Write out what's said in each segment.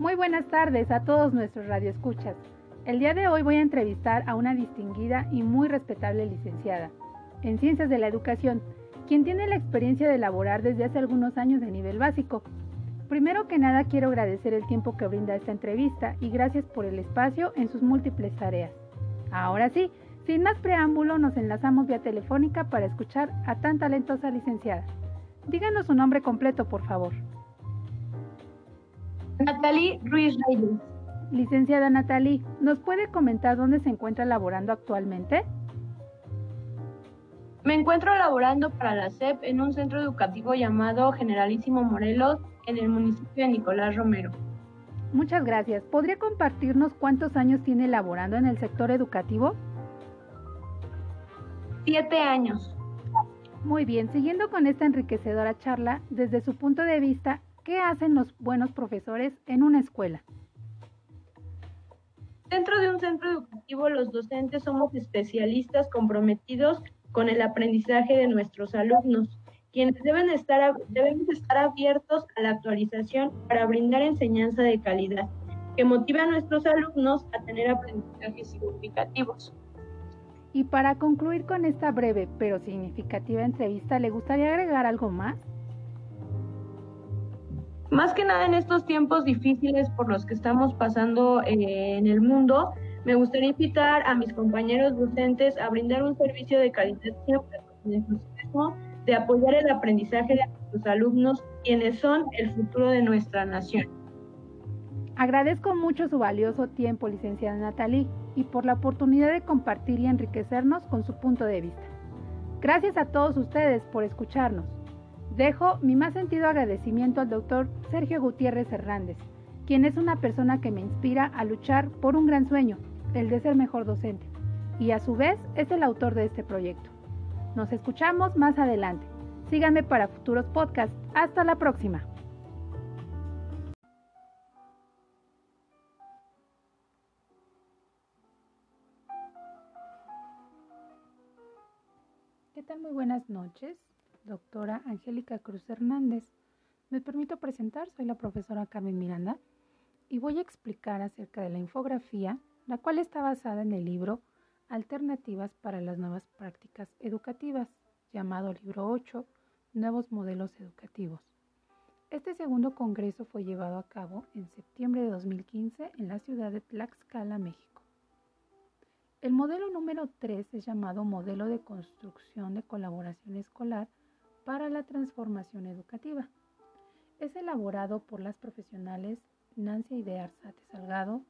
Muy buenas tardes a todos nuestros radioescuchas. El día de hoy voy a entrevistar a una distinguida y muy respetable licenciada en Ciencias de la Educación, quien tiene la experiencia de elaborar desde hace algunos años de nivel básico. Primero que nada quiero agradecer el tiempo que brinda esta entrevista y gracias por el espacio en sus múltiples tareas. Ahora sí, sin más preámbulo, nos enlazamos vía telefónica para escuchar a tan talentosa licenciada. Díganos su nombre completo, por favor. Natalie Ruiz Reyes. Licenciada Natalie, ¿nos puede comentar dónde se encuentra laborando actualmente? Me encuentro laborando para la SEP en un centro educativo llamado Generalísimo Morelos en el municipio de Nicolás Romero. Muchas gracias. ¿Podría compartirnos cuántos años tiene laborando en el sector educativo? Siete años. Muy bien, siguiendo con esta enriquecedora charla, desde su punto de vista, ¿qué hacen los buenos profesores en una escuela? Dentro de un centro educativo, los docentes somos especialistas comprometidos con el aprendizaje de nuestros alumnos, quienes deben estar, debemos estar abiertos a la actualización para brindar enseñanza de calidad, que motive a nuestros alumnos a tener aprendizajes significativos. Y para concluir con esta breve pero significativa entrevista, ¿le gustaría agregar algo más? Más que nada en estos tiempos difíciles por los que estamos pasando eh, en el mundo, me gustaría invitar a mis compañeros docentes a brindar un servicio de calidad siempre el de apoyar el aprendizaje de nuestros alumnos, quienes son el futuro de nuestra nación. Agradezco mucho su valioso tiempo, licenciada Natalie, y por la oportunidad de compartir y enriquecernos con su punto de vista. Gracias a todos ustedes por escucharnos. Dejo mi más sentido agradecimiento al doctor Sergio Gutiérrez Hernández, quien es una persona que me inspira a luchar por un gran sueño, el de ser mejor docente, y a su vez es el autor de este proyecto. Nos escuchamos más adelante. Síganme para futuros podcasts. Hasta la próxima. ¿Qué tal? Muy buenas noches, doctora Angélica Cruz Hernández. Me permito presentar, soy la profesora Carmen Miranda y voy a explicar acerca de la infografía, la cual está basada en el libro Alternativas para las nuevas prácticas educativas, llamado Libro 8, Nuevos Modelos Educativos. Este segundo congreso fue llevado a cabo en septiembre de 2015 en la ciudad de Tlaxcala, México. El modelo número 3 es llamado Modelo de Construcción de Colaboración Escolar para la Transformación Educativa. Es elaborado por las profesionales Nancy Aide Arzate Salgado,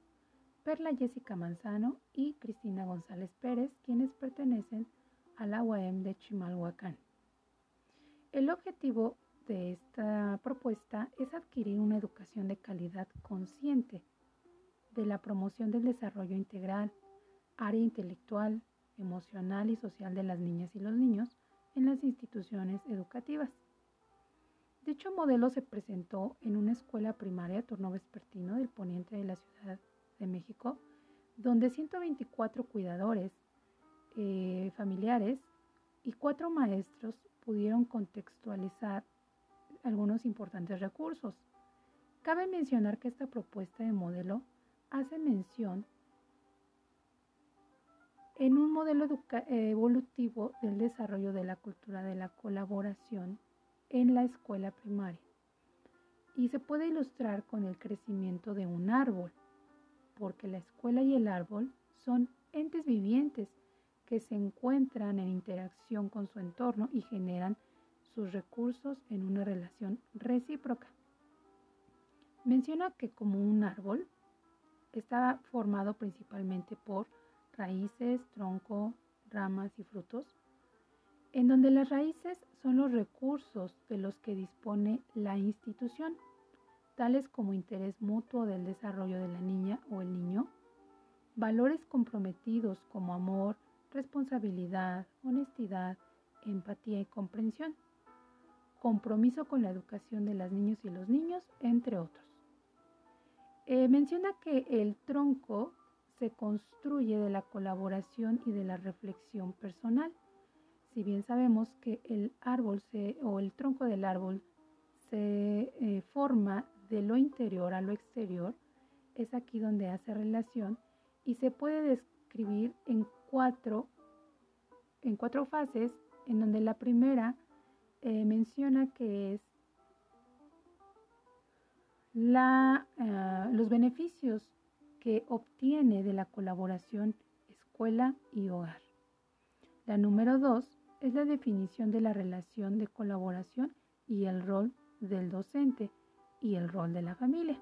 Perla Jessica Manzano y Cristina González Pérez, quienes pertenecen a la UAM de Chimalhuacán. El objetivo de esta propuesta es adquirir una educación de calidad consciente de la promoción del desarrollo integral, área intelectual, emocional y social de las niñas y los niños en las instituciones educativas. Dicho modelo se presentó en una escuela primaria turno vespertino del poniente de la Ciudad de México, donde 124 cuidadores eh, familiares y cuatro maestros pudieron contextualizar algunos importantes recursos. Cabe mencionar que esta propuesta de modelo hace mención en un modelo evolutivo del desarrollo de la cultura de la colaboración en la escuela primaria. Y se puede ilustrar con el crecimiento de un árbol, porque la escuela y el árbol son entes vivientes que se encuentran en interacción con su entorno y generan sus recursos en una relación recíproca. Menciona que como un árbol está formado principalmente por raíces, tronco, ramas y frutos, en donde las raíces son los recursos de los que dispone la institución, tales como interés mutuo del desarrollo de la niña o el niño, valores comprometidos como amor, responsabilidad, honestidad, empatía y comprensión, compromiso con la educación de las niñas y los niños, entre otros. Eh, menciona que el tronco se construye de la colaboración y de la reflexión personal. Si bien sabemos que el árbol se, o el tronco del árbol se eh, forma de lo interior a lo exterior, es aquí donde hace relación y se puede describir en cuatro, en cuatro fases, en donde la primera eh, menciona que es la, eh, los beneficios que obtiene de la colaboración escuela y hogar. La número dos es la definición de la relación de colaboración y el rol del docente y el rol de la familia.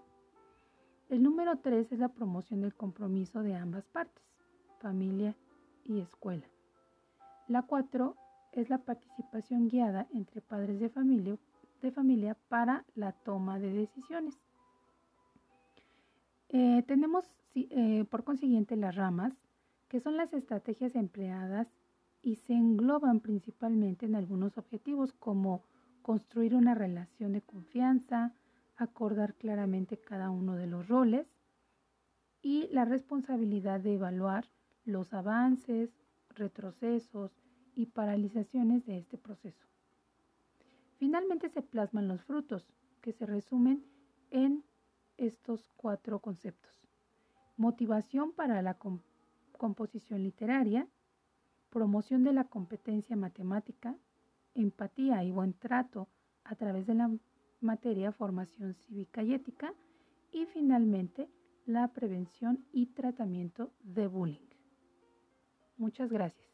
El número tres es la promoción del compromiso de ambas partes, familia y escuela. La cuatro es la participación guiada entre padres de familia, de familia para la toma de decisiones. Eh, tenemos eh, por consiguiente las ramas, que son las estrategias empleadas y se engloban principalmente en algunos objetivos como construir una relación de confianza, acordar claramente cada uno de los roles y la responsabilidad de evaluar los avances, retrocesos y paralizaciones de este proceso. Finalmente se plasman los frutos, que se resumen en estos cuatro conceptos. Motivación para la composición literaria, promoción de la competencia matemática, empatía y buen trato a través de la materia formación cívica y ética y finalmente la prevención y tratamiento de bullying. Muchas gracias.